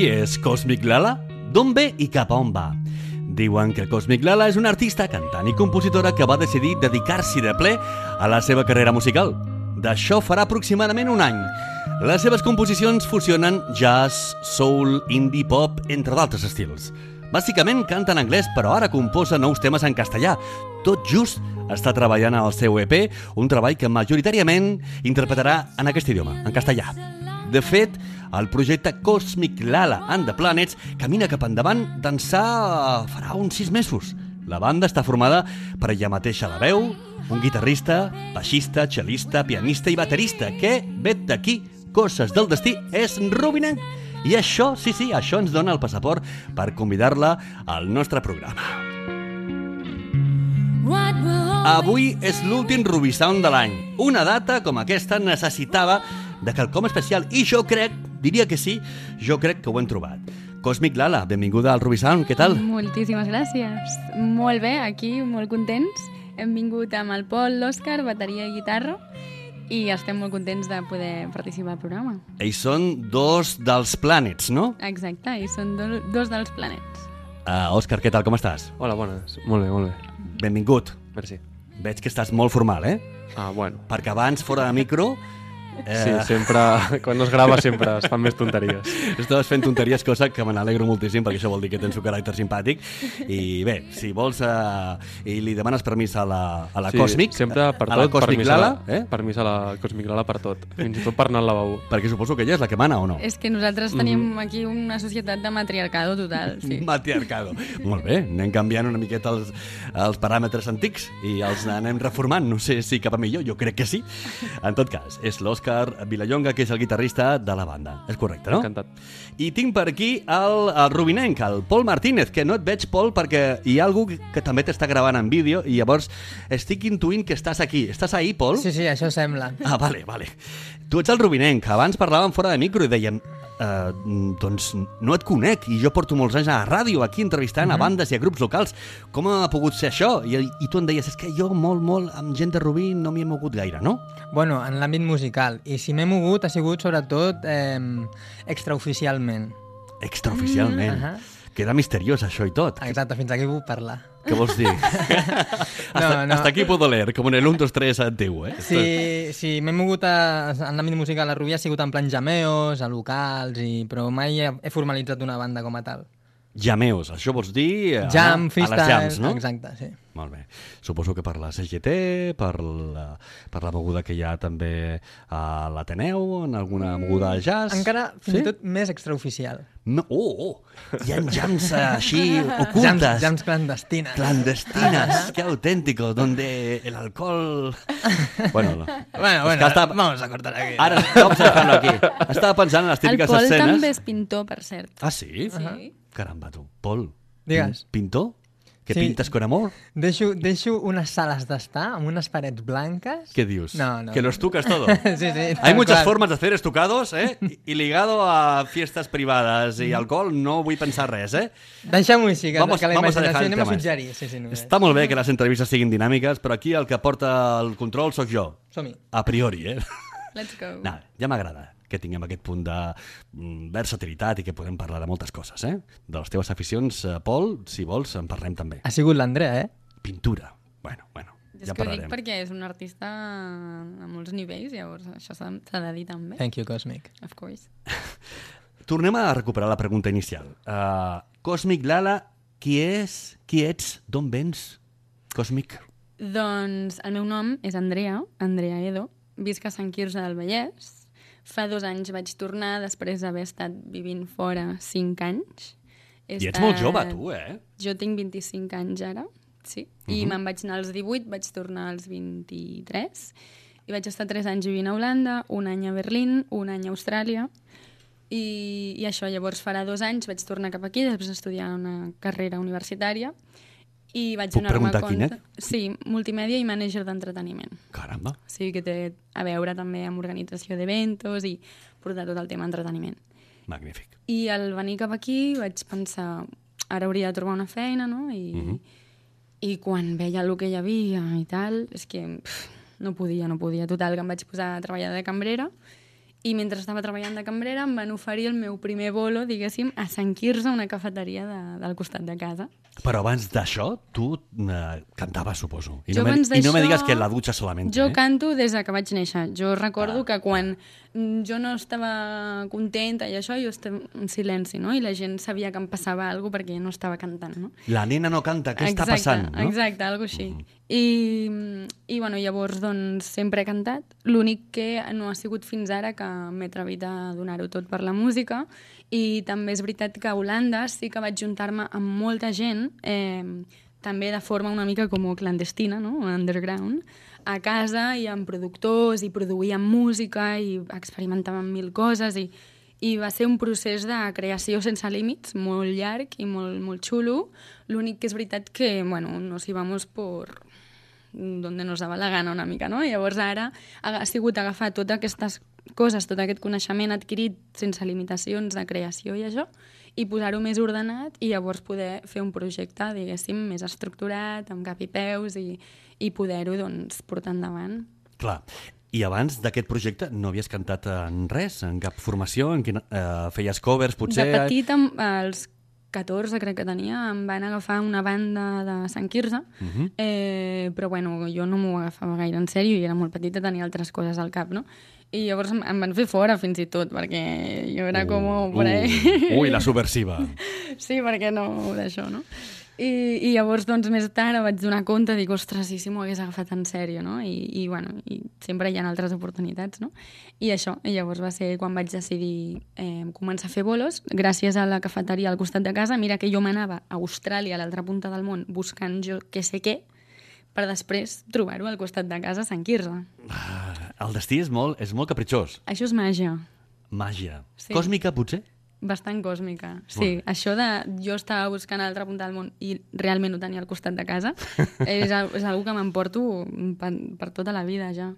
Qui és Cosmic Lala? D'on ve i cap a on va? Diuen que Cosmic Lala és una artista, cantant i compositora que va decidir dedicar-s'hi de ple a la seva carrera musical. D'això farà aproximadament un any. Les seves composicions fusionen jazz, soul, indie pop, entre d'altres estils. Bàsicament canta en anglès, però ara composa nous temes en castellà. Tot just està treballant al seu EP, un treball que majoritàriament interpretarà en aquest idioma, en castellà. De fet, el projecte Cosmic Lala and the Planets camina cap endavant d'ençà farà uns sis mesos. La banda està formada per ella mateixa la veu, un guitarrista, baixista, cel·lista, pianista i baterista, que, vet d'aquí, coses del destí, és Rubinenc. I això, sí, sí, això ens dona el passaport per convidar-la al nostre programa. Avui és l'últim Rubisound de l'any. Una data com aquesta necessitava de quelcom especial i jo crec, diria que sí, jo crec que ho hem trobat. Cosmic Lala, benvinguda al Rubisound, què tal? Moltíssimes gràcies. Molt bé, aquí, molt contents. Hem vingut amb el Pol, l'Òscar, bateria i guitarra, i estem molt contents de poder participar al programa. Ells són dos dels planets, no? Exacte, i són do, dos dels planets. Uh, Òscar, què tal, com estàs? Hola, bones. Molt bé, molt bé. Benvingut. Merci. Veig que estàs molt formal, eh? Ah, bueno. Perquè abans, fora de micro... Sí, sempre... Quan no es grava sempre es fan més tonteries. Estaves fent tonteries, cosa que me n'alegro moltíssim, perquè això vol dir que tens un caràcter simpàtic. I bé, si vols uh, i li demanes permís a la, a la sí, Cosmic, Sempre per a la tot, Cosmic permís, Lala, a la, eh? permís a la Cosmic Lala per tot. Fins i tot per anar al lavabo. perquè suposo que ella és la que mana o no? És que nosaltres tenim aquí una societat de matriarcado total, sí. Matriarcado. Molt bé, anem canviant una miqueta els, els paràmetres antics i els anem reformant. No sé si cap a millor, jo crec que sí. En tot cas, és l'Òscar Vilallonga, que és el guitarrista de la banda. És correcte, no? Encantat. I tinc per aquí el, el Rubinenc, el Pol Martínez, que no et veig, Pol, perquè hi ha algú que també t'està gravant en vídeo i llavors estic intuint que estàs aquí. Estàs ahí, Pol? Sí, sí, això sembla. Ah, vale, vale. Tu ets el Rubinenc. Abans parlàvem fora de micro i dèiem eh, doncs no et conec i jo porto molts anys a la ràdio aquí entrevistant mm -hmm. a bandes i a grups locals. Com ha pogut ser això? I, i tu em deies, és que jo molt, molt amb gent de Rubí no m'hi he mogut gaire, no? Bueno, en l'àmbit musical. I si m'he mogut ha sigut sobretot eh, extraoficialment. Extraoficialment. Mm, ahà. Queda misteriós això i tot. Exacte, fins aquí puc parlar. Què vols dir? hasta, no. hasta aquí puedo leer, com en el 1, 2, 3 antiguo, eh? Sí, sí m'he mogut a, en l'àmbit musical a Rubí ha sigut en plan jameos, a locals, i, però mai he, formalitzat una banda com a tal. Jameos, això vols dir... eh, Jam, anar freestyle... A les jams, no? Exacte, sí. Molt bé. Suposo que per la CGT, per la, per la moguda que hi ha també a l'Ateneu, en alguna moguda de jazz... Encara fins sí? i tot més extraoficial. No, oh, oh, hi ha jams així Jams, ocultes. jams clandestines. Clandestinas, qué auténtico, donde el alcohol... Bueno, no. Bueno, bueno, que està- vamos a cortar aquí. Ara, vamos a dejarlo aquí. Estava pensant en les El típiques Pol escenes... també és pintor, per cert. Ah, sí? Sí. Caramba, tu. Pol, Digues. pin- pintor? Que Sí. pintes con amor? Deixo, deixo unes sales d'estar amb unes parets blanques. ¿Qué dios? No, no. Que lo estucas todo. sí, sí. Hay muchas qual. formas de hacer estucados, ¿eh? Y- ligado a fiestas privadas y alcohol no vull pensar res, ¿eh? Deixem-ho així, que, Vamos- que la vamos a imaginació el anem a suggerir. Sí, sí, no Està molt bé que les entrevistes siguin dinàmiques, però aquí el que porta el control sóc jo. Som-hi. A priori, eh? Let's go. No, ja m'agrada que tinguem aquest punt de mm, versatilitat i que podem parlar de moltes coses, eh? De les teves aficions, eh, Pol, si vols, en parlem també. Ha sigut l'Andrea, eh? Pintura. Bueno, bueno, És ja que ho dic parlarem. perquè és un artista a molts nivells, llavors això s'ha s'ha de dir també. Thank you, Cosmic. Of course. Tornem a recuperar la pregunta inicial. Uh, Cosmic Lala, qui és, qui ets, d'on vens? Cosmic. Doncs el meu nom és Andrea, Andrea Edo. Visc a Sant Quirze del Vallès. Fa dos anys vaig tornar després d'haver estat vivint fora cinc anys. He I ets estat- molt jove, tu, eh? Jo tinc 25 anys ara, sí. I me'n vaig anar als 18, vaig tornar als 23. I vaig estar 3 anys vivint a Holanda, un any a Berlín, un any a Austràlia. I, I això, llavors farà dos anys vaig tornar cap aquí, després d'estudiar una carrera universitària. I vaig Puc donar-me preguntar compte... quina? Sí, multimèdia i mànager d'entreteniment. Caramba. O sigui que té a veure també amb organització d'eventos i portar tot el tema entreteniment. Magnífic. I al venir cap aquí vaig pensar, ara hauria de trobar una feina, no? I, Mhm. i quan veia el que hi havia i tal, és que pff, no podia, no podia. Total, que em vaig posar a treballar de cambrera i mentre estava treballant de cambrera em van oferir el meu primer bolo, diguéssim, a Sant Quirze, una cafeteria de, del costat de casa. Però abans d'això, tu eh, cantaves, suposo. I Jo no, me, I no me digues que la dutxa solament. Jo eh? canto des de que vaig néixer. Jo recordo Ah, que quan mm, jo no estava contenta i això, jo estava en silenci, no? I la gent sabia que em passava alguna perquè jo no estava cantant, no? La nena no canta, què està Exacte, passant? No? Exacte, algo així. I, I, bueno, llavors, doncs, sempre he cantat. L'únic que no ha sigut fins ara que m'he atrevit a donar-ho tot per la música i també és veritat que a Holanda sí que vaig juntar-me amb molta gent, eh, també de forma una mica com clandestina, no? underground, a casa i amb productors i produïem música i experimentàvem mil coses i, i va ser un procés de creació sense límits, molt llarg i molt, molt xulo. L'únic que és veritat que, bueno, nos íbamos por donde nos dava la gana una mica, no? Llavors ara ha sigut agafar totes aquestes coses, tot aquest coneixement adquirit sense limitacions de creació i això, i posar-ho més ordenat i llavors poder fer un projecte, diguéssim, més estructurat, amb cap i peus i, i poder-ho, doncs, portar endavant. Clar. I abans d'aquest projecte no havies cantat en res, en cap formació, en quina, eh, feies covers, potser... De petit, amb, als 14, crec que tenia, em van agafar una banda de Sant Quirze, Mhm. eh, però bueno, jo no m'ho agafava gaire en sèrio i era molt petita, tenia altres coses al cap, no? I llavors em, em van fer fora fins i tot, perquè jo era com... por ahí. Uh, ui, la subversiva. Sí, perquè no d'això, no? I, I llavors, doncs, més tard vaig donar compte, dic, ostres, i si m'ho hagués agafat en sèrio, no? I, i, bueno, i sempre hi ha altres oportunitats, no? I això, i llavors va ser quan vaig decidir eh, començar a fer bolos, gràcies a la cafeteria al costat de casa, mira que jo m'anava a Austràlia, a l'altra punta del món, buscant jo què sé què, per després trobar-ho al costat de casa a Sant Quirze. Ah, el destí és molt, és molt capritxós. Això és màgia. Màgia. Sí. Còsmica, potser? Bastant còsmica. Sí, bé. això de jo estava buscant a l'altra punta del món i realment ho tenia al costat de casa, és, és algo que m'emporto per, per tota la vida ja.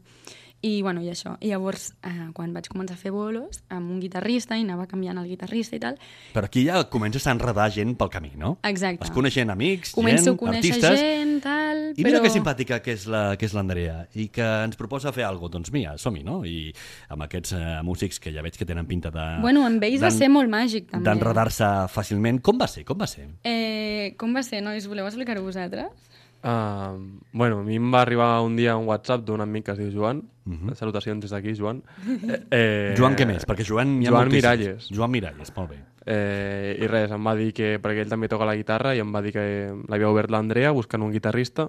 I, bueno, i això. I llavors, eh, quan vaig començar a fer bolos, amb un guitarrista, i anava canviant el guitarrista i tal, Però aquí ja comences a enredar gent pel camí, no? Exacte. Vas coneixent amics, començo gent, a conèixer artistes... gent, tal... I mira però... que simpàtica que és la que és l'Andrea i que ens proposa fer alguna cosa. Doncs mira, som-hi, no? I amb aquests eh, músics que ja veig que tenen pinta de... Bueno, amb ells va ser molt màgic, també. D'enredar-se fàcilment. Com va ser? Com va ser? Eh, com va ser, nois? Voleu explicar-ho vosaltres? Uh, bueno, a mi em va arribar un dia un WhatsApp d'un amic que es diu Joan. Salutacions des d'aquí, Joan. Eh, eh, Joan què més? Perquè Joan hi ha Joan moltíssims. Miralles. Joan Miralles, molt bé. Eh, I res, em va dir que, perquè ell també toca la guitarra, i em va dir que l'havia obert l'Andrea buscant un guitarrista.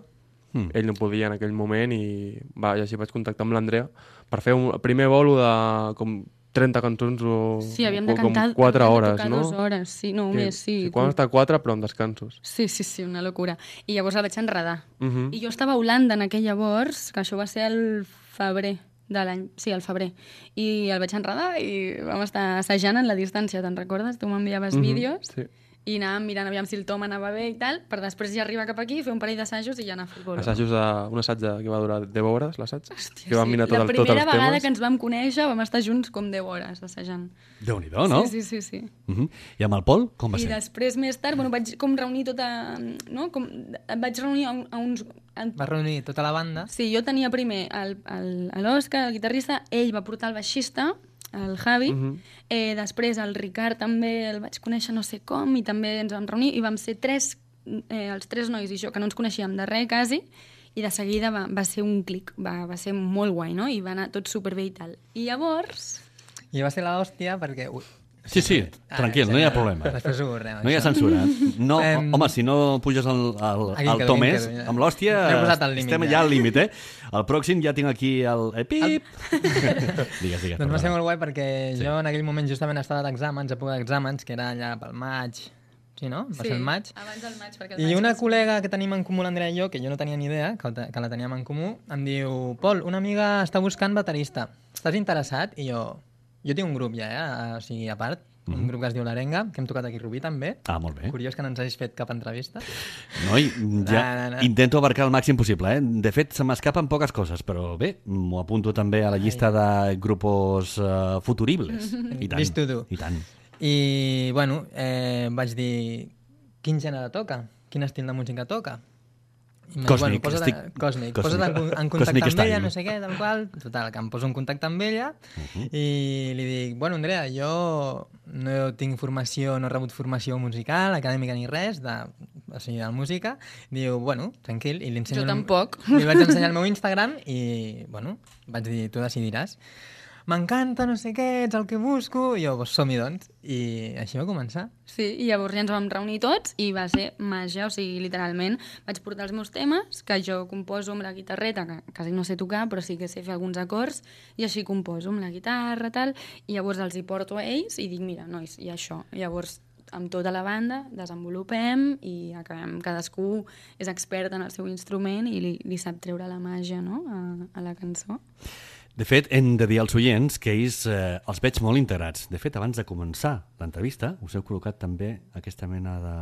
Mm. Ell no podia en aquell moment i, va, i així vaig contactar amb l'Andrea per fer un primer bolo de com 30 cançons o Sí, havíem de cantar... com 4 havíem de hores, no? dues hores, sí, no, Que- més, sí. Quan està 4, però amb descansos. Sí, sí, sí, una locura. I llavors el vaig enredar. Mhm. I jo estava a Holanda en aquell llavors, que això va ser el febrer de l'any... Sí, el febrer. I el vaig enredar i vam estar assajant en la distància, te'n recordes? Tu m'enviaves Mhm, vídeos sí. I anàvem mirant aviam si el tom anava bé i tal, per després ja arribar cap aquí, fer un parell d'assajos i ja anar a el bolo. Assajos de, un assaig de, que va durar 10 hores, l'assaig, Hòstia, que vam mirar tot la el, primera els vegada temes. que ens vam conèixer vam estar junts com 10 hores assajant. Déu-n'hi-do, no? Sí, sí, sí, sí. Uh -huh. I amb el Pol, com va I ser? després, més tard, bueno, vaig com reunir tota... No? Com, em vaig reunir a, un, a uns... A, Va reunir tota la banda. sí, jo tenia primer el- el- l'Òscar, el guitarrista, ell va portar el baixista, el Javi, Mhm. eh, després el Ricard també el vaig conèixer no sé com, i també ens vam reunir, i vam ser tres, eh, els tres nois i jo, que no ens coneixíem de res quasi, i de seguida va, va ser un clic, va, va ser molt guai, no? I va anar tot superbé i tal. I llavors... I va ser l'hòstia perquè... Sí, sí, Ah, tranquil, no hi ha problema. Després ho veurem, No hi ha censura. No, Em- home, si no puges el, el, el quedo, més, quedo, ja. amb l'hòstia al estem ja. ja al límit, eh? El pròxim ja tinc aquí el... Eh, pip! digues, digues. Doncs va ser molt guai perquè sí. jo en aquell moment justament estava d'exàmens, època d'exàmens, que era allà pel maig, sí, no? Va ser el maig. abans del maig, perquè el I maig una col·lega que tenim en comú, l'Andrea i jo, que jo no tenia ni idea, que, que la teníem en comú, em diu, Pol, una amiga està buscant baterista. Estàs interessat? I jo, jo tinc un grup ja, eh? o sigui, a part, un grup que es diu l'Arenga, que hem tocat aquí a Rubí també. Ah, molt bé. Curiós que no ens hagis fet cap entrevista. Noi, ja No, no, no. intento abarcar el màxim possible, eh? De fet, se m'escapen poques coses, però bé, m'ho apunto també a la llista de grupos uh, futuribles. I tant. Vist do. I tant. I, bueno, eh, vaig dir, quin gènere toca? Quin estil de música toca? Dir, Còsmic, posa't, estic- còsmic, còsmic. posa't en, en contacte Còsmic amb ella, no sé què, tal qual. Total, que em poso en contacte amb ella i li dic, bueno, Andrea, jo no tinc formació, no he rebut formació musical, acadèmica ni res, de, o sigui, de música. Diu, bueno, tranquil, i li ensenyo... Jo el- tampoc. Li vaig ensenyar el meu Instagram i, bueno, vaig dir, tu decidiràs. M'encanta, no sé què, ets el que busco. I jo, pues, som-hi, doncs. I així va començar. Sí, i llavors ja ens vam reunir tots i va ser màgia, o sigui, literalment vaig portar els meus temes, que jo composo amb la guitarreta, que quasi no sé tocar, però sí que sé fer alguns acords, i així composo amb la guitarra, tal, i llavors els hi porto a ells i dic, mira, nois, i això. I llavors amb tota la banda desenvolupem i acabem, cadascú és expert en el seu instrument i li, li sap treure la màgia no? a, a la cançó. De fet, hem de dir als oients que ells eh, els veig molt integrats. De fet, abans de començar l'entrevista, us heu col·locat també aquesta mena de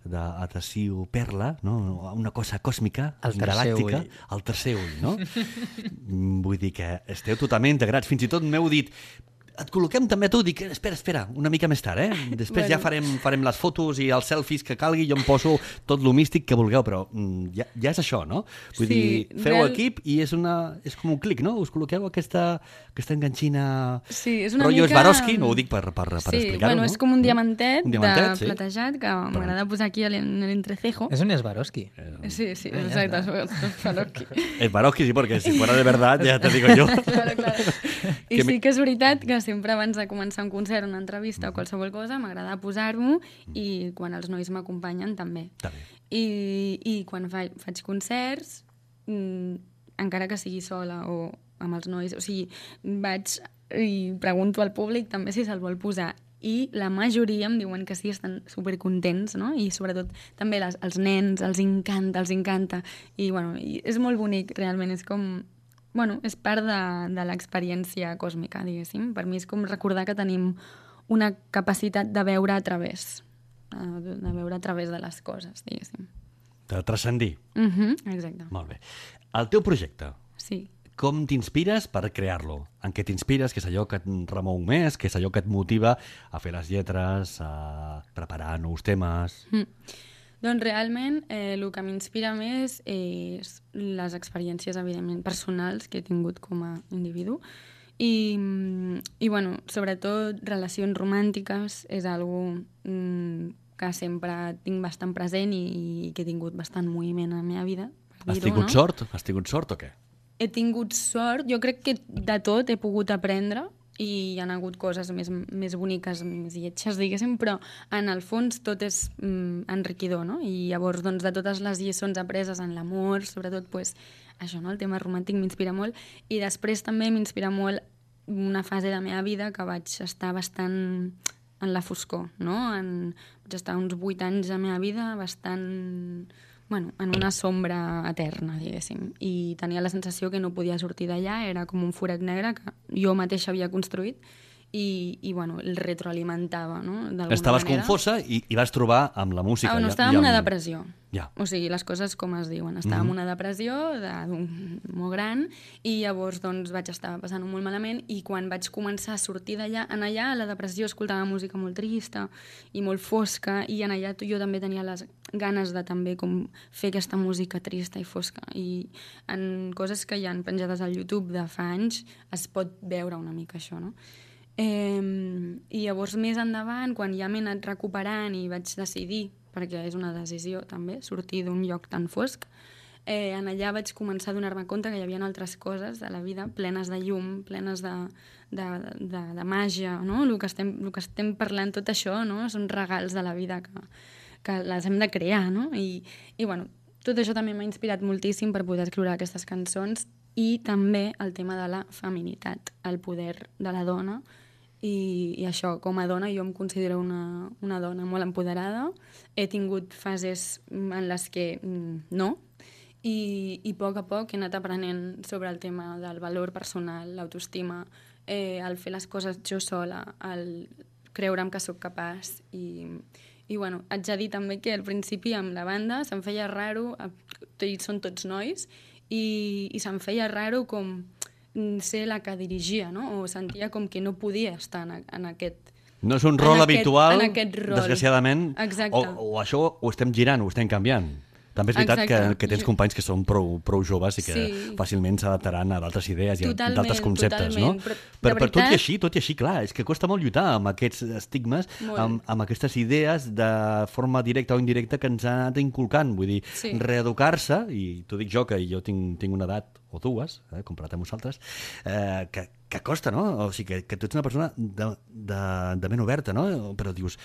d'adhesiu perla, no? una cosa còsmica, El galàctica, ull. el tercer ull, no? Vull dir que esteu totalment integrats. Fins i tot m'heu dit et col·loquem també a tu, dic, espera, espera, una mica més tard, eh? Després Bueno. ja farem, farem les fotos i els selfies que calgui, jo em poso tot lo místic que vulgueu, però mm, ja, ja és això, no? Vull Sí, dir, feu real- equip i és, una, és com un clic, no? Us col·loqueu aquesta, aquesta enganxina... Sí, és una Rotllo mica... Swarovski, no ho dic per, per, per sí, explicar-ho, bueno, no? és com un diamantet, Un diamantet, de sí. platejat que m'agrada posar aquí a en l'entrecejo. És un Swarovski. Sí, sí, Ah, ya exacto. es Swarovski. Swarovski sí, porque si fuera de verdad, ya te digo yo. claro, claro. I sí que és veritat que sempre abans de començar un concert, una entrevista o qualsevol cosa, m'agrada posar-m'ho i quan els nois m'acompanyen també. Està bé. I, i quan faig, faig concerts, mm, encara que sigui sola o amb els nois, o sigui, vaig i pregunto al públic també si se'l vol posar i la majoria em diuen que sí, estan supercontents, no? I sobretot també les, els nens, els encanta, els encanta. I, bueno, i és molt bonic, realment, és com... Bueno, és part de, de l'experiència còsmica, diguéssim. Per mi és com recordar que tenim una capacitat de veure a través, eh, de veure a través de les coses, diguéssim. De transcendir. Mhm, exacte. Molt bé. El teu projecte, Sí. com t'inspires per crear-lo? En què t'inspires? Què és allò que et remou més? Què és allò que et motiva a fer les lletres, a preparar nous temes? Mm. Doncs realment eh, el que m'inspira més és les experiències, evidentment, personals que he tingut com a individu. I, i bueno, sobretot relacions romàntiques és algo mm, que sempre tinc bastant present i, i que he tingut bastant moviment a la meva vida. Has tingut no? sort? Has tingut sort o què? he tingut sort, jo crec que de tot he pogut aprendre i hi ha hagut coses més, més boniques, més lletges, diguéssim, però en el fons tot és mm, enriquidor, no? I llavors, doncs, de totes les lliçons apreses en l'amor, sobretot, pues, això, no? El tema romàntic m'inspira molt. I després també m'inspira molt una fase de la meva vida que vaig estar bastant en la foscor, no? En, vaig estar uns vuit anys de la meva vida bastant bueno, en una sombra eterna, diguéssim. I tenia la sensació que no podia sortir d'allà, era com un forat negre que jo mateixa havia construït i, i bueno, el retroalimentava, no? Estaves manera. confosa i, i vas trobar amb la música. Ah, ja- estava ja en una un- depressió. Ja. O sigui, les coses com es diuen. Estava en una depressió de, molt gran i llavors doncs, vaig estar passant molt malament i quan vaig començar a sortir d'allà, en allà la depressió escoltava música molt trista i molt fosca i en allà jo també tenia les ganes de també com fer aquesta música trista i fosca i en coses que hi han penjades al YouTube de fa anys es pot veure una mica això, no? Eh, I llavors més endavant, quan ja m'he anat recuperant i vaig decidir, perquè és una decisió també, sortir d'un lloc tan fosc, eh, en allà vaig començar a donar-me compte que hi havia altres coses de la vida plenes de llum, plenes de, de, de, de màgia, no? El que, estem, el que estem parlant, tot això, no? Són regals de la vida que, que les hem de crear, no? I, i bueno, tot això també m'ha inspirat moltíssim per poder escriure aquestes cançons i també el tema de la feminitat, el poder de la dona. I, i això, com a dona jo em considero una, una dona molt empoderada. He tingut fases en les que mm, no. I, i a poc a poc he anat aprenent sobre el tema del valor personal, l'autoestima, eh, el fer les coses jo sola, el creure'm que sóc capaç i, i bueno, haig de dir també que al principi amb la banda se'm feia raro, són tots nois, i, i se'm feia raro com mm, ser la que dirigia, no? O sentia com que no podia estar en, en aquest... No és un en rol aquest- habitual, en aquest rol. desgraciadament. Exacte. O, o això ho estem girant, ho estem canviant. També és veritat que, Exacte. que tens Jo- companys que són prou, prou joves i que Sí. fàcilment s'adaptaran a d'altres idees i a Totalment, d'altres conceptes, totalment, no? però per, per tot i veritat- així, tot i així, clar, és que costa molt lluitar amb aquests estigmes, Molt. amb, amb aquestes idees de forma directa o indirecta que ens ha anat inculcant. Vull dir, Sí. reeducar-se, i t'ho dic jo, que jo tinc, tinc una edat o dues, eh, comparat amb vosaltres, eh, que, que costa, no? O sigui, que, que tu ets una persona de, de, de ment oberta, no? Però dius,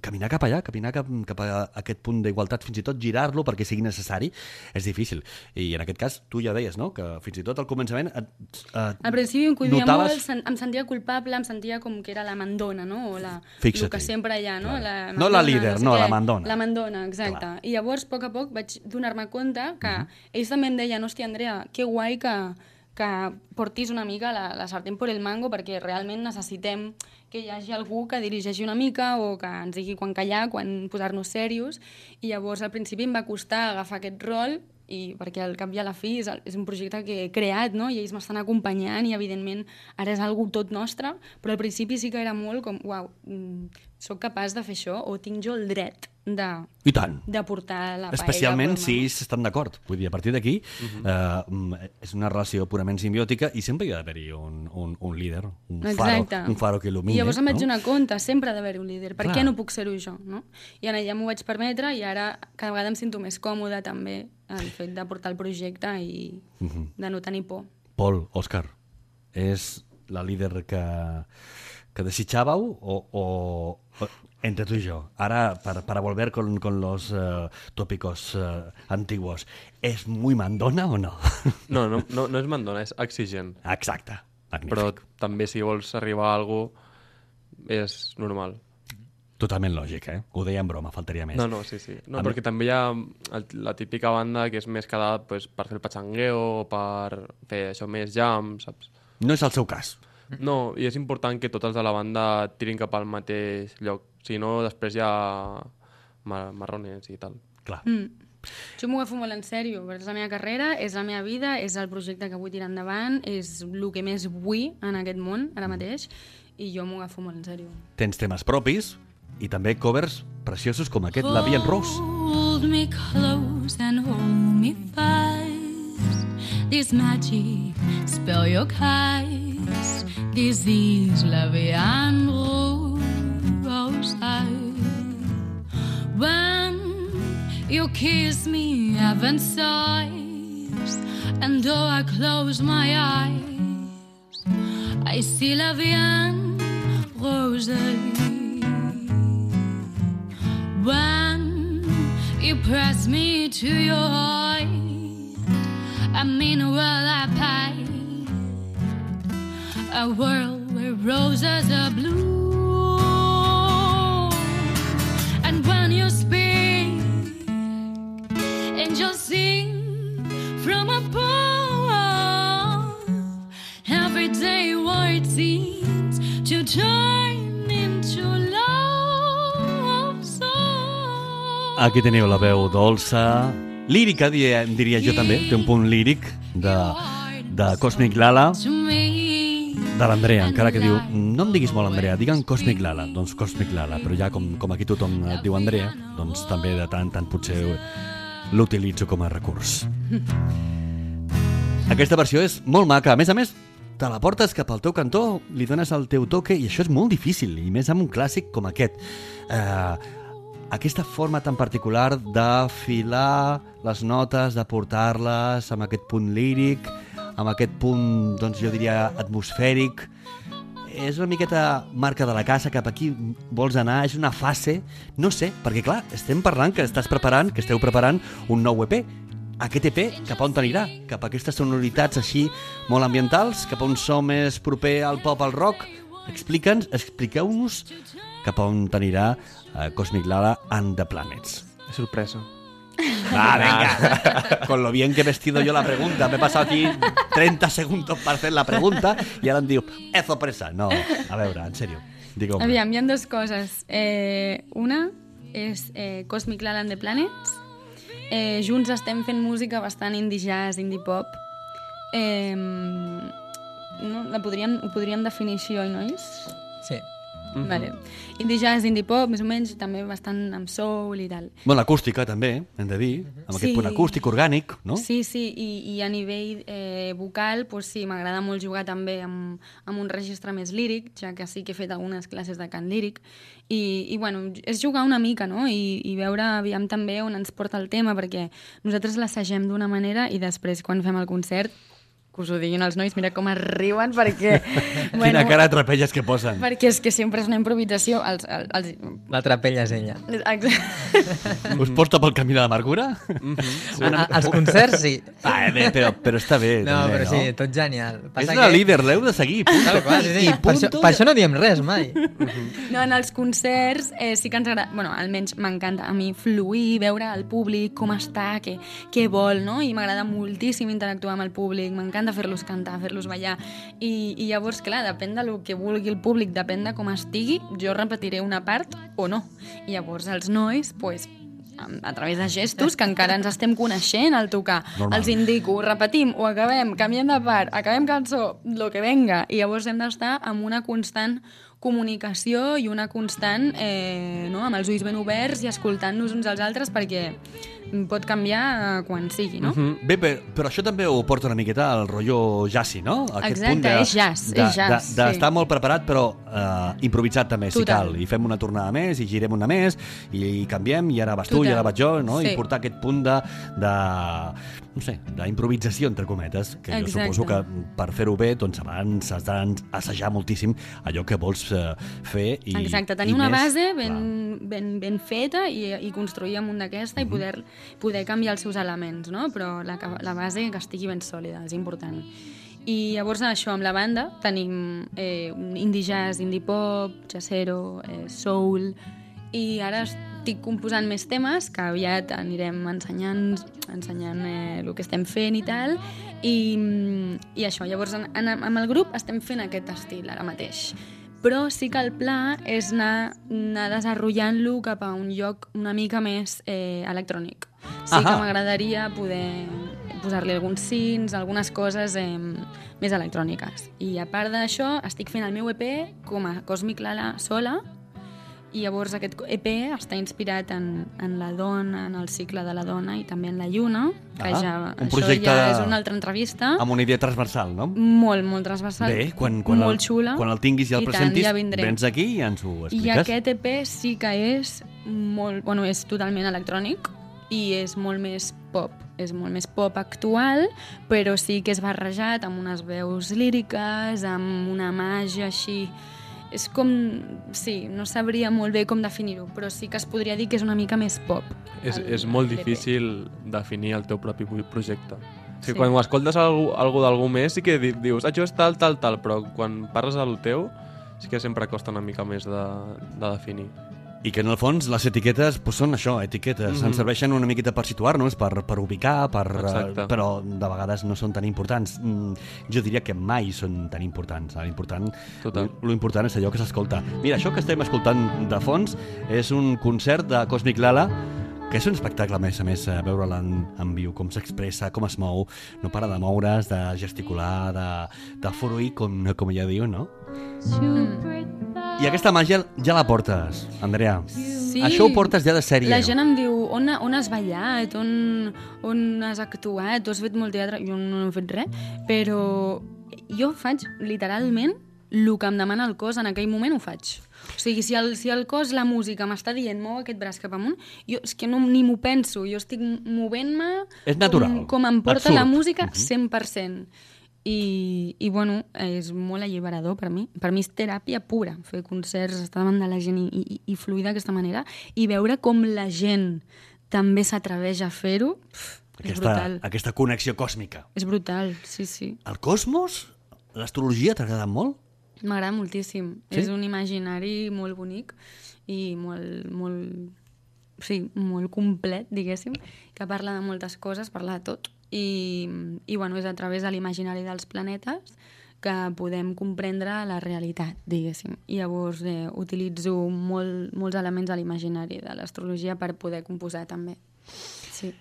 caminar cap allà, caminar cap, cap a aquest punt d'igualtat, fins i tot girar-lo perquè sigui necessari, és difícil. I en aquest cas, tu ja deies, no?, que fins i tot al començament... Et, et Al principi em cuidava notaves- molt, em sentia culpable, em sentia com que era la mandona, no? O la, el que sempre hi ha, no? Claro. La No la mandona, líder, sé no, què. la mandona. La mandona, exacte. Clar. I llavors, a poc a poc, vaig donar-me compte que ells també em deien, hòstia, Andrea, que guai que, que portis una mica la, la sartén por el mango perquè realment necessitem que hi hagi algú que dirigeixi una mica o que ens digui quan callar, quan posar-nos serios. I llavors al principi em va costar agafar aquest rol i perquè al cap i a la fi és, és un projecte que he creat, no? I ells m'estan acompanyant i, evidentment, ara és algo tot nostre, però al principi sí que era molt com, uau, mm, sóc capaç de fer això o tinc jo el dret de, I tant. de portar la paella. Especialment si estan d'acord. Vull dir, a partir d'aquí eh, mm, és una relació purament simbiòtica i sempre hi ha d'haver-hi un, un, un líder, un faro, Exacte. un faro que il·lumini. I llavors em vaig no? donar compte, sempre ha d'haver-hi un líder. Per Clar. què no puc ser-ho jo? No? I en allà m'ho vaig permetre i ara cada vegada em sento més còmoda també el fet de portar el projecte i Mhm. de no tenir por. Paul, Òscar, és la líder que, que desitjàveu o, o entre tu i jo? Ara, para, para volver con, con los eh, tópicos eh, antiguos, ¿es muy mandona o no? No, no, no, no és mandona, és exigent. Exacte, magnífic. Però també si vols arribar a algú és normal. Totalment lògic, eh? Ho deia en broma, faltaria més. No, no, sí, sí. No, A perquè també hi ha el, la típica banda que és més quedada pues, per fer el patxangueo o per fer això més jam, saps? No és el seu cas. No, i és important que tots els de la banda tirin cap al mateix lloc. Si no, després hi ha mar marrones i tal. Clar. Mm. Jo m'ho agafo molt en sèrio, perquè és la meva carrera, és la meva vida, és el projecte que vull tirar endavant, és el que més vull en aquest món, ara mateix, i jo m'ho agafo molt en sèrio. Tens temes propis i també covers preciosos com aquest, La Via en Ros. Hold me close and hold me fast. This magic spell your kiss. This is love and rose. When you kiss me, heaven sighs, and though I close my eyes, I see love and roses. When you press me to your heart, I mean world I pie, a world where roses are blue. And when you speak, angels sing from above. Every day, what seems to turn into love song. Aquí teniu la veu dolça, lírica, diria, diria jo també, té un punt líric de, de Cosmic Lala, To me, de l'Andrea, encara que diu, no em diguis molt Andrea, digue'm Cosmic Lala, doncs Cosmic Lala, però ja com, com aquí tothom et diu Andrea, doncs també de tant tant potser l'utilitzo com a recurs. Aquesta versió és molt maca, a més a més, te la portes cap al teu cantó, li dones el teu toque i això és molt difícil, i més amb un clàssic com aquest. Eh, aquesta forma tan particular d'afilar les notes, de portar-les amb aquest punt líric, amb aquest punt, doncs jo diria, atmosfèric, és una miqueta marca de la casa, cap aquí vols anar, és una fase, no sé, perquè clar, estem parlant que estàs preparant, que esteu preparant un nou EP. Aquest EP cap on t'anirà? Cap a aquestes sonoritats així molt ambientals? Cap a un so més proper al pop, al rock? Explica'ns, expliqueu-nos cap a on t'anirà uh, Cosmic Lala and the Planets. Sorpresa. Va, venga. Con lo bien que he vestido yo la pregunta. Me he pasado aquí 30 segundos para hacer la pregunta y ahora em diu, és sorpresa. No, a veure, en sèrio. Digue'm. Aviam, hi ha dues coses. Eh, una és eh, Cosmic Lala and the Planets. Eh, junts estem fent música bastant indie jazz, indie pop. Eh, no, la podríem, ho podríem definir així, oi, nois? Sí. Mm -hmm. vale. Indie jazz, indie pop, més o menys, també bastant amb soul i tal. Bueno, l'acústica també, hem de dir, amb aquest Sí. punt acústic, orgànic, no? Sí, sí, i, i a nivell eh, vocal, pues sí, m'agrada molt jugar també amb, amb un registre més líric, ja que sí que he fet algunes classes de cant líric, i, i bueno, és jugar una mica, no?, I, i veure aviam també on ens porta el tema, perquè nosaltres l'assagem d'una manera i després, quan fem el concert, que us ho diguin els nois, mira com es riuen, perquè... Quina cara de trapelles que posen. Perquè és que sempre és una improvisació. Els, els, els... La trapella és ella. Exacte. Us porta pel camí de l'amargura? A, als concerts, sí. Ah, bé, però, però està bé, No, també, però no? sí, tot genial. És Passa la que- líder, l'heu de seguir, punto. Qual, sí, sí. I Per, això, per això no diem res mai. No, en els concerts eh, sí que ens agrada, bueno, almenys m'encanta a mi fluir, veure el públic com està, què, què vol, no? I m'agrada moltíssim interactuar amb el públic, m'encanta fer-los cantar, fer-los ballar. I, I llavors, clar, depèn del que vulgui el públic, depèn de com estigui, jo repetiré una part o no. I llavors els nois, pues, a- través de gestos, que encara ens estem coneixent al tocar. Normal. Els indico, repetim, ho acabem, canviem de part, acabem cançó, lo que venga. I llavors hem d'estar amb una constant comunicació i una constant, eh, no?, amb els ulls ben oberts i escoltant-nos uns als altres perquè pot canviar eh, quan sigui, no? Mhm. Bé, però, però això també ho porta una miqueta al rotllo jazzy, no? Exacte, és jazz, de, és jazz, de, sí. D'estar molt preparat, però eh, improvisat també, si Total. cal. I fem una tornada més, i girem una més, i, i canviem, i ara vas tu, i Total. ara vaig jo, no? I Sí. portar aquest punt de, de no sé, d'improvisació, entre cometes, que jo Exacte. suposo que per fer-ho bé, doncs abans has d'assajar moltíssim allò que vols eh, fer i Exacte, tenir i una més, base clar. ben, ben, ben feta i, i construir amunt d'aquesta i poder, poder canviar els seus elements, no? Però la, la base que estigui ben sòlida, és important. I llavors això, amb la banda, tenim eh, un indie jazz, indie pop, jazzero, eh, soul, i ara estic composant més temes que aviat anirem ensenyant, ensenyant eh, el que estem fent i tal, i, i això, llavors en, en, amb el grup estem fent aquest estil ara mateix però sí que el pla és anar, anar desenvolupant-lo cap a un lloc una mica més eh, electrònic. sí que Ahà. m'agradaria poder posar-li alguns sins, algunes coses eh, més electròniques. I a part d'això, estic fent el meu EP com a Cosmic Lala sola, i llavors aquest EP està inspirat en, en la dona, en el cicle de la dona i també en la lluna, que Ah, ja, un això ja és una altra entrevista. Amb una idea transversal, no? Molt, molt transversal. Bé, quan, quan, molt el, xula. quan el tinguis i el I tant, presentis, ja vindré. vens aquí i ens ho I expliques. aquest EP sí que és molt... Bueno, és totalment electrònic i és molt més pop. És molt més pop actual, però sí que és barrejat amb unes veus líriques, amb una màgia així... És com... Sí, no sabria molt bé com definir-ho, però sí que es podria dir que és una mica més pop. És, el- és molt l'EP. difícil definir el teu propi pro- projecte. O sigui, Sí. quan ho escoltes algú, algú d'algú més sí que di- dius, això és tal, tal, tal, però quan parles del teu sí que sempre costa una mica més de, de definir. I que en el fons les etiquetes pues, són això, etiquetes. Mhm. Ens serveixen una miqueta per situar-nos, per, per ubicar, per, eh, Exacte. però de vegades no són tan importants. Mm, Jo diria que mai són tan importants. L'important Total. lo important és allò que s'escolta. Mira, això que estem escoltant de fons és un concert de Cosmic Lala que és un espectacle, a més a més, eh, veure'l en, en viu, com s'expressa, com es mou, no para de moure's, de gesticular, de, de fruir, com, com ella diu, no? I aquesta màgia ja la portes, Andrea. Sí. Això ho portes ja de sèrie. La gent em diu, on, on has ballat, on, on has actuat, tu has fet molt teatre, jo no he fet res, però jo faig literalment el que em demana el cos en aquell moment ho faig. O sigui, si el, si el cos, la música m'està dient mou aquest braç cap amunt, jo és que no, ni m'ho penso, jo estic movent-me És natural, com, com em porta et la música Mhm. 100%. I, I, bueno, és molt alliberador per mi. Per mi és teràpia pura, fer concerts, estar davant de la gent i, i, i fluir d'aquesta manera i veure com la gent també s'atreveix a fer-ho, és brutal. aquesta connexió còsmica. És brutal, sí, sí. El cosmos, l'astrologia t'ha agradat molt? M'agrada moltíssim. Sí? És un imaginari molt bonic i molt, molt, sí, molt complet, diguéssim, que parla de moltes coses, parla de tot. I, i bueno, és a través de l'imaginari dels planetes que podem comprendre la realitat, diguéssim. I llavors eh, utilitzo molt, molts elements de l'imaginari de l'astrologia per poder composar també. Sí.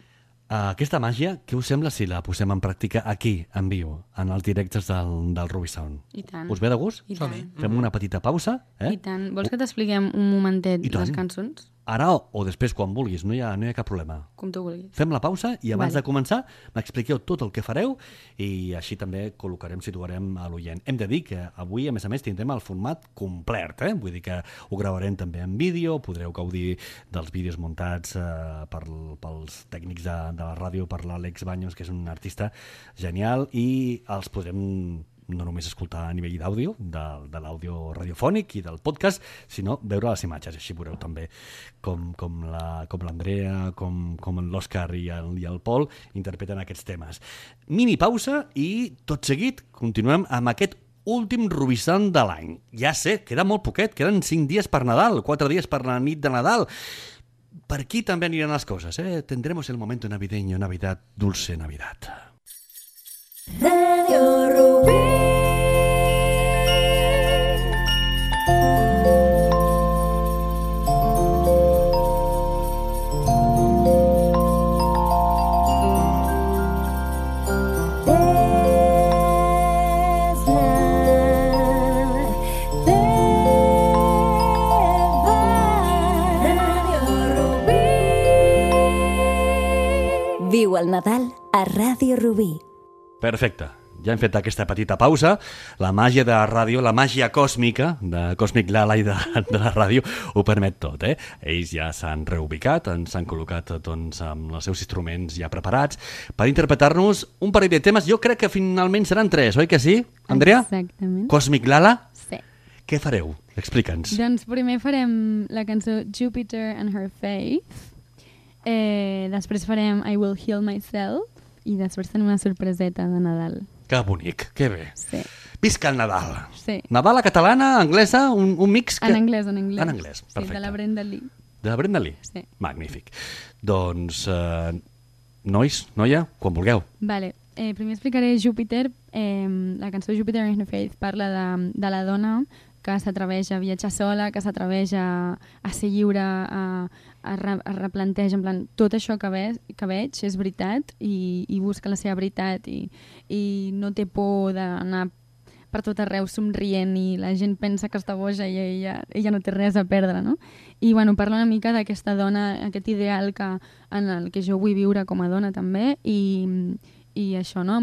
Uh, aquesta màgia, què us sembla si la posem en pràctica aquí, en viu, en els directes del, del Ruby Sound? I tant. Us ve de gust? I tant. Fem una petita pausa, eh? I tant. Vols que t'expliquem un momentet les cançons? Ara o, després, quan vulguis, no hi ha, no hi ha cap problema. Com tu vulguis. Fem la pausa i abans Vale. de començar m'expliqueu tot el que fareu i així també col·locarem, situarem a l'oient. Hem de dir que avui, a més a més, tindrem el format complet, eh? vull dir que ho gravarem també en vídeo, podreu gaudir dels vídeos muntats eh, per, pels tècnics de, de la ràdio, per l'Àlex Baños, que és un artista genial, i els podrem no només escoltar a nivell d'àudio, de, de l'àudio radiofònic i del podcast, sinó veure les imatges. Així veureu també com, com la- com l'Andrea, com, com l'Òscar i, el, i el Pol interpreten aquests temes. Mini pausa i tot seguit continuem amb aquest últim Rubisant de l'any. Ja sé, queda molt poquet, queden 5 dies per Nadal, 4 dies per la nit de Nadal. Per aquí també aniran les coses, eh? Tendremos el momento navideño, Navidad, dulce Navidad. Radio el Nadal a Ràdio Rubí. Perfecte. Ja hem fet aquesta petita pausa. La màgia de la ràdio, la màgia còsmica de Cosmic Lala i de, de la ràdio ho permet tot, eh? Ells ja s'han reubicat, ens han col·locat doncs, amb els seus instruments ja preparats per interpretar-nos un parell de temes. Jo crec que finalment seran tres, oi que sí, Andrea? Exactament. Cosmic Lala? Sí. Què fareu? Explica'ns. Doncs primer farem la cançó Jupiter and Her Faith, eh, després farem I Will Heal Myself i després tenim una sorpreseta de Nadal. Que bonic, que bé. Sí, Visca el Nadal. sí. Nadal a catalana, anglesa, un, un mix que... En anglès, en anglès. En anglès, Sí, perfecte. de la Brenda Lee. De la Brenda Lee? Sí. Magnífic. Doncs, eh, nois, noia, quan vulgueu. Vale. Eh, primer explicaré Júpiter. Eh, la cançó Jupiter and Her Faith parla de, de la dona que s'atreveix a viatjar sola, que s'atreveix a, a ser lliure, a, a, re, a replantejar, en plan, tot això que, ve, que veig és veritat i, i busca la seva veritat i, i no té por d'anar per tot arreu somrient i la gent pensa que està boja i ella, ella no té res a perdre, no? I bueno, parla una mica d'aquesta dona, aquest ideal que, en el que jo vull viure com a dona també i, i això, no?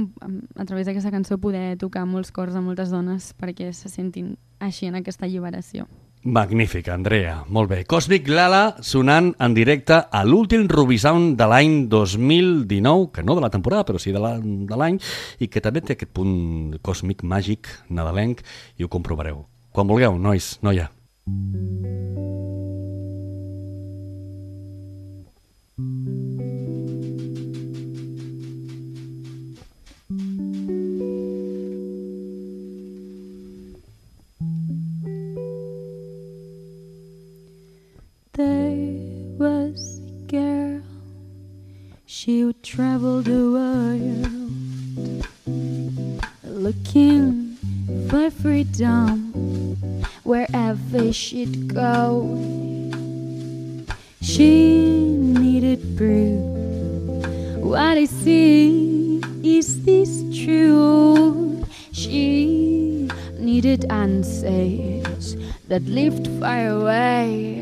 a través d'aquesta cançó poder tocar molts cors a moltes dones perquè se sentin així en aquesta alliberació. Magnífica, Andrea. Molt bé. Cosmic Lala sonant en directe a l'últim Rubisound de l'any 2019, que no de la temporada, però sí de l'any, i que també té aquest punt còsmic, màgic, nadalenc, i ho comprovareu. Quan vulgueu, nois, noia. There was a girl, she would travel the world looking for freedom wherever she'd go. She needed proof. What I see is this true? She needed answers that lived far away.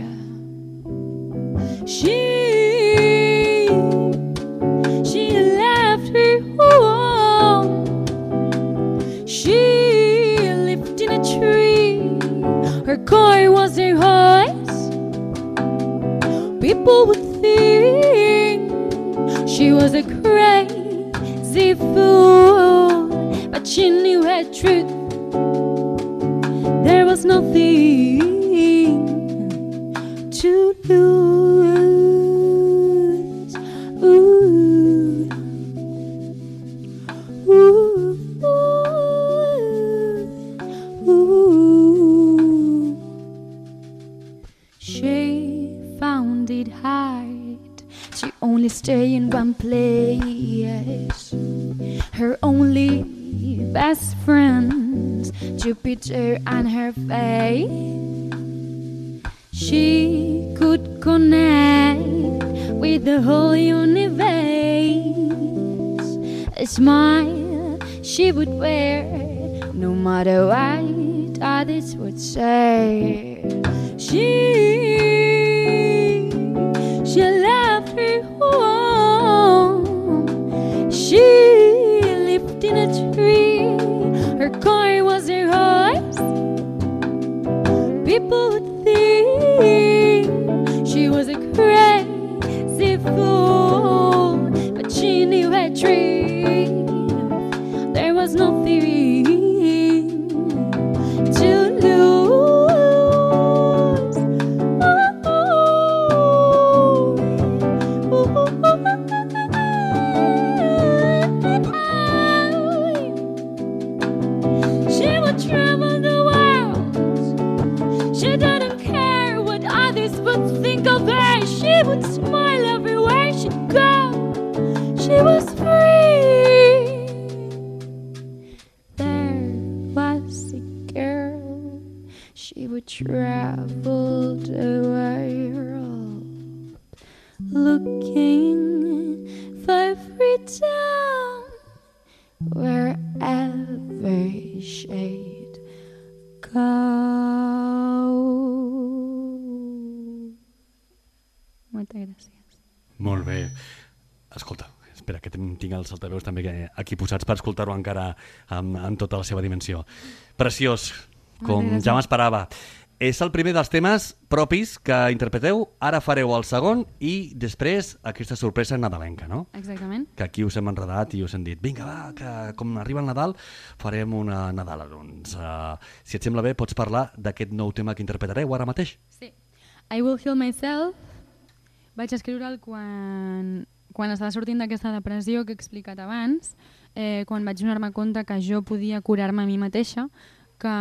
Friends, Jupiter and her fate. She could connect with the whole universe. A smile she would wear, no matter what others would say. She she left her home. She Rolls People looking for freedom wherever she'd go. Moltes gràcies. Molt bé. Escolta, espera, que tinc els altaveus també que- aquí posats per escoltar-ho encara amb, amb tota la seva dimensió. Preciós, com ja m'esperava. És el primer dels temes propis que interpreteu, ara fareu el segon i després aquesta sorpresa nadalenca, no? Exactament. Que aquí us hem enredat i us hem dit vinga, va, que com arriba el Nadal farem una Nadala. Doncs, uh, si et sembla bé, pots parlar d'aquest nou tema que interpretareu ara mateix. Sí. I Will Heal Myself vaig escriure'l quan, quan estava sortint d'aquesta depressió que he explicat abans, eh, quan vaig donar-me compte que jo podia curar-me a mi mateixa, que,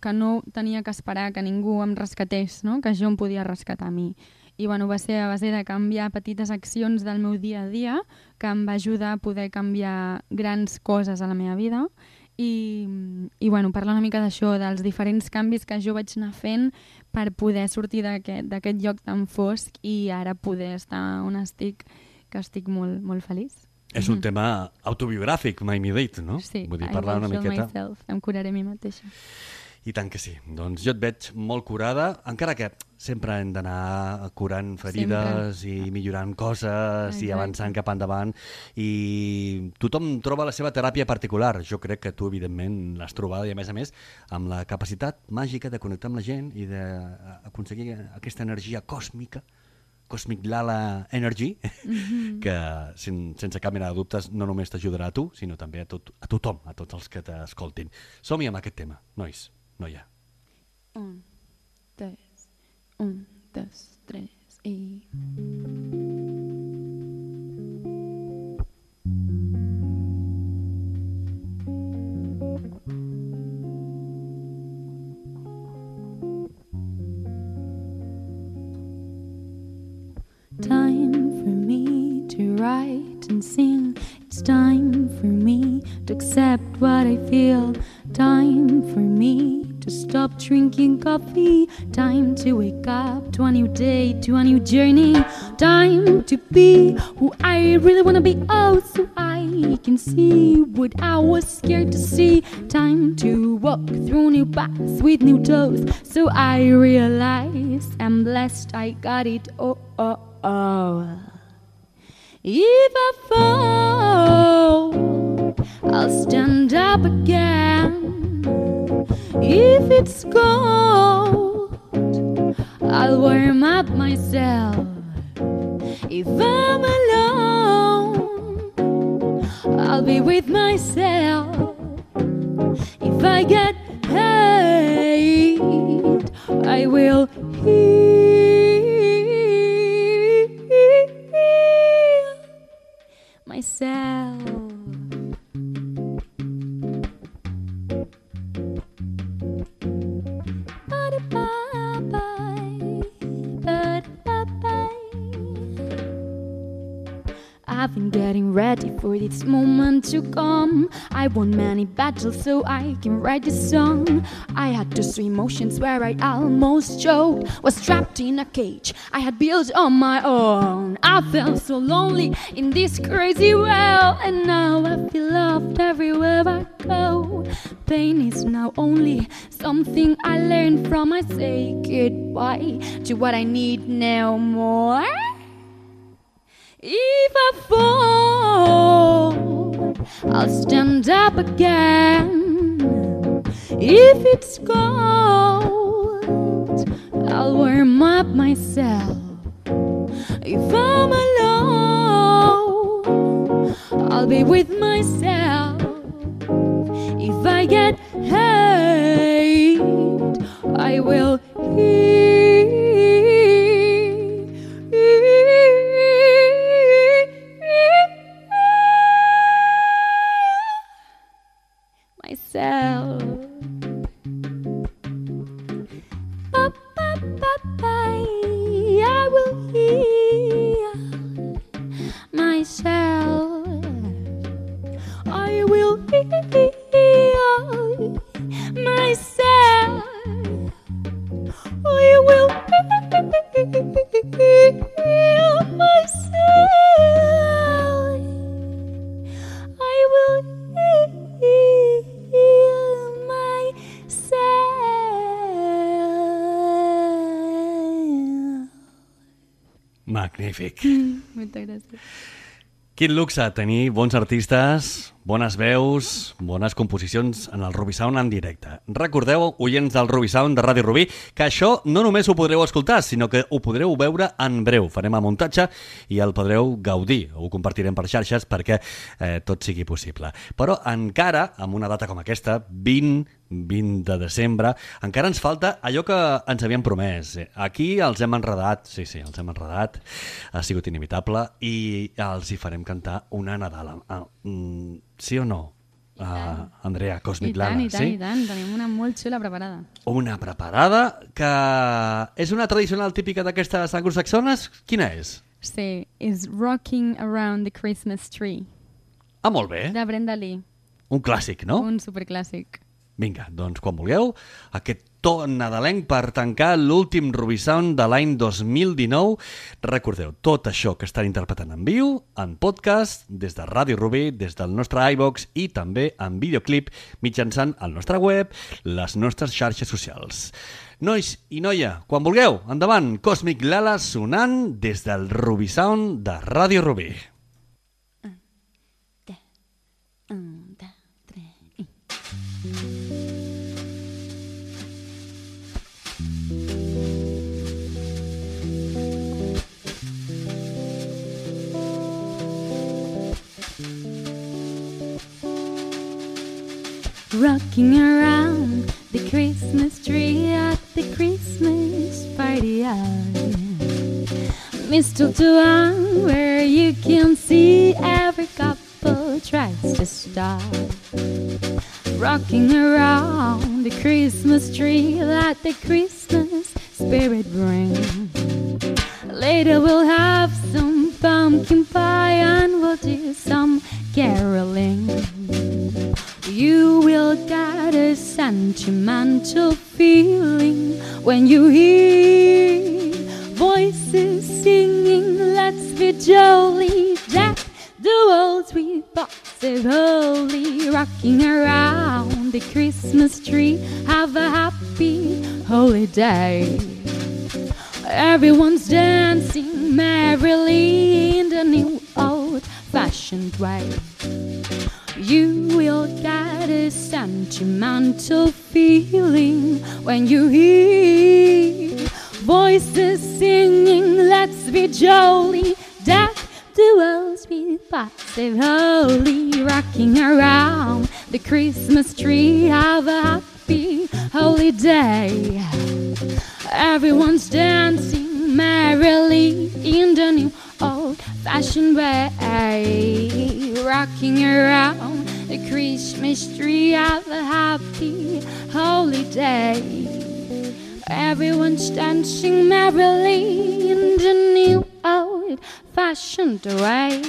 que no tenia que esperar que ningú em rescatés, no? que jo em podia rescatar a mi. I bueno, va ser a base de canviar petites accions del meu dia a dia que em va ajudar a poder canviar grans coses a la meva vida i, i bueno, parla una mica d'això, dels diferents canvis que jo vaig anar fent per poder sortir d'aquest lloc tan fosc i ara poder estar on estic, que estic molt, molt feliç. És un tema autobiogràfic, mai m'he dit, no? Sí, Vull dir, I parlar will una miqueta... myself. Em curaré a mi mateixa. I tant que sí. Doncs jo et veig molt curada, encara que sempre hem d'anar curant ferides i millorant coses i Exacte. avançant cap endavant i tothom troba la seva teràpia particular. Jo crec que tu, evidentment, l'has trobada i, a més a més, amb la capacitat màgica de connectar amb la gent i d'aconseguir aquesta energia còsmica Cosmic Lala Energy, que sen, sense cap mena de dubtes no només t'ajudarà a tu, sinó també a, tot, a tothom, a tots els que t'escoltin. Som-hi amb aquest tema, nois, noia. Un, dos, un, dos, tres i... accept what I feel. Time for me to stop drinking coffee. Time to wake up to a new day, to a new journey. Time to be who I really wanna be. Oh, so I can see what I was scared to see. Time to walk through new paths with new toes. So I realize I'm blessed. I got it. Oh, oh, oh. If I fall, I'll stand up again. If it's cold, I'll warm up myself. If I'm alone, I'll be with myself. If I get hate, I will many battles so I can write this song. I had those emotions where I almost choked. Was trapped in a cage I had built on my own. I felt so lonely in this crazy world, and now I feel loved everywhere I go. Pain is now only something I learned from. I say goodbye to what I need now more. If I fall, I'll stand up again. If it's cold, I'll warm up myself. Magnífic. Moltes gràcies. Quin luxe tenir bons artistes, bones veus, bones composicions en el Ruby Sound en directe. Recordeu, oients del Ruby Sound de Ràdio Rubí, que això no només ho podreu escoltar, sinó que ho podreu veure en breu. Farem el muntatge i el podreu gaudir. Ho compartirem per xarxes perquè eh, tot sigui possible. Però encara, amb una data com aquesta, 20 20 de desembre, encara ens falta allò que ens havíem promès. Aquí els hem enredat, sí, sí, els hem enredat, ha sigut inevitable, i els hi farem cantar una Nadala. Ah, mm, sí o no? Uh, Andrea, I Cosmic tant, i tant, sí? i tant. Tenim una molt xula preparada. Una preparada que és una tradicional típica d'aquestes anglosaxones? Quina és? Sí, is Rocking Around the Christmas Tree, Ah, molt bé. de Brenda Lee. un clàssic, no? Un superclàssic. Vinga, doncs quan vulgueu, aquest to nadalenc per tancar l'últim Ruby Sound de l'any 2019. Recordeu, tot això que estan interpretant en viu, en podcast, des de Ràdio Rubí, des del nostre iVox i també en videoclip mitjançant el nostre web, les nostres xarxes socials. Nois i noia, quan vulgueu, endavant, Cosmic Lala sonant des del Ruby Sound de Ràdio Rubí. Rocking around the Christmas tree at the Christmas party out. Mistletoe where you can see every couple tries to stop. Rocking around the Christmas tree that the Christmas spirit brings. Later we'll have some pumpkin pie and we'll do some caroling. Sentimental feeling when you hear the Christmas tree. Have a happy holiday. Everyone's dancing merrily in the new old fashioned way,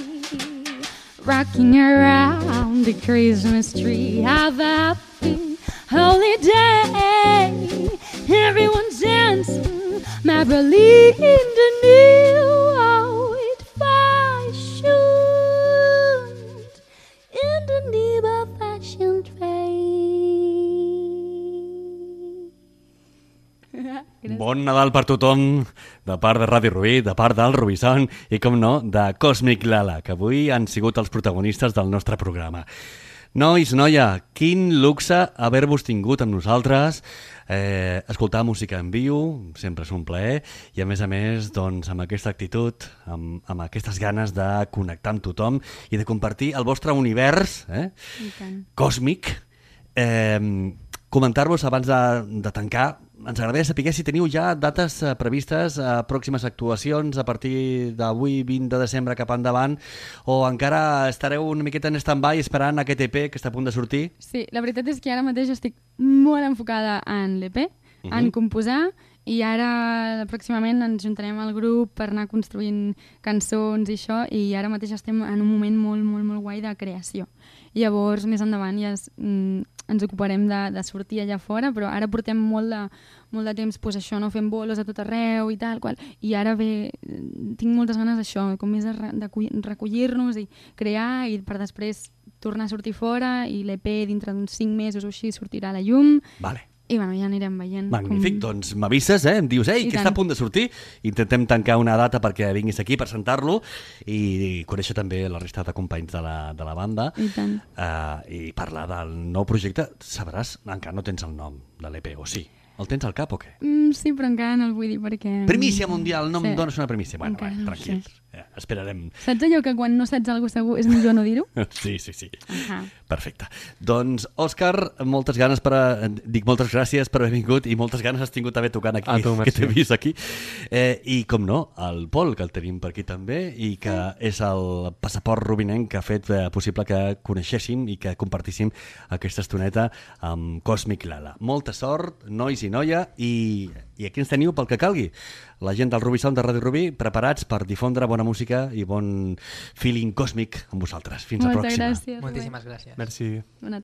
rocking around the Christmas tree. Have a happy holiday. Everyone's dancing merrily in the new Bon Nadal per tothom, de part de Ràdio Rubí, de part del Rubisson i, com no, de Cosmic Lala, que avui han sigut els protagonistes del nostre programa. Nois, noia, quin luxe haver-vos tingut amb nosaltres, eh, escoltar música en viu, sempre és un plaer, i a més a més, doncs, amb aquesta actitud, amb, amb aquestes ganes de connectar amb tothom i de compartir el vostre univers eh, còsmic, eh, comentar-vos abans de, de tancar, ens agradaria saber si teniu ja dates eh, previstes, eh, pròximes actuacions a partir d'avui 20 de desembre cap endavant, o encara estareu una miqueta en stand-by esperant aquest EP que està a punt de sortir? Sí, la veritat és que ara mateix estic molt enfocada en l'EP, Mhm. en composar, i ara pròximament ens juntarem al grup per anar construint cançons i això, i ara mateix estem en un moment molt, molt, molt guai de creació. Llavors, més endavant, ja es, mm, ens ocuparem de, de sortir allà fora, però ara portem molt de, molt de temps pues, això, no? fent bolos a tot arreu i tal, qual. i ara ve, tinc moltes ganes d'això, com més de, de recollir-nos i crear, i per després tornar a sortir fora, i l'EP dintre d'uns 5 mesos o així sortirà a la llum, Vale. I bueno, ja anirem veient. Magnífic, com... doncs m'avises, eh? em dius, ei, I que tant. està a punt de sortir, intentem tancar una data perquè vinguis aquí, presentar-lo i conèixer també la resta de companys de la, de la banda I tant. uh, i parlar del nou projecte. Sabràs, encara no tens el nom de l'EP, o sí? El tens al cap o què? Mm, sí, però encara no el vull dir perquè... Primícia mundial, no Sí. em dones una primícia. Bueno, Encara bueno, no tranquils, sé. Eh, esperarem. Saps allò que quan no saps alguna segur és millor no dir-ho? Sí, sí, sí. Ahà. Perfecte. Doncs, Òscar, moltes ganes per... A... Dic moltes gràcies per haver vingut i moltes ganes has tingut d'haver tocant aquí, A tu, que t'he vist aquí. Eh, I, com no, el Pol, que el tenim per aquí també, i que és el passaport rubinenc que ha fet eh, possible que coneixéssim i que compartíssim aquesta estoneta amb Cosmic Lala. Molta sort, nois i noia, i I aquí ens teniu pel que calgui. La gent del Rubí Sound de Ràdio Rubí preparats per difondre bona música i bon feeling còsmic amb vosaltres. Fins la Moltes pròxima. gràcies. Moltíssimes gràcies. Merci. Bona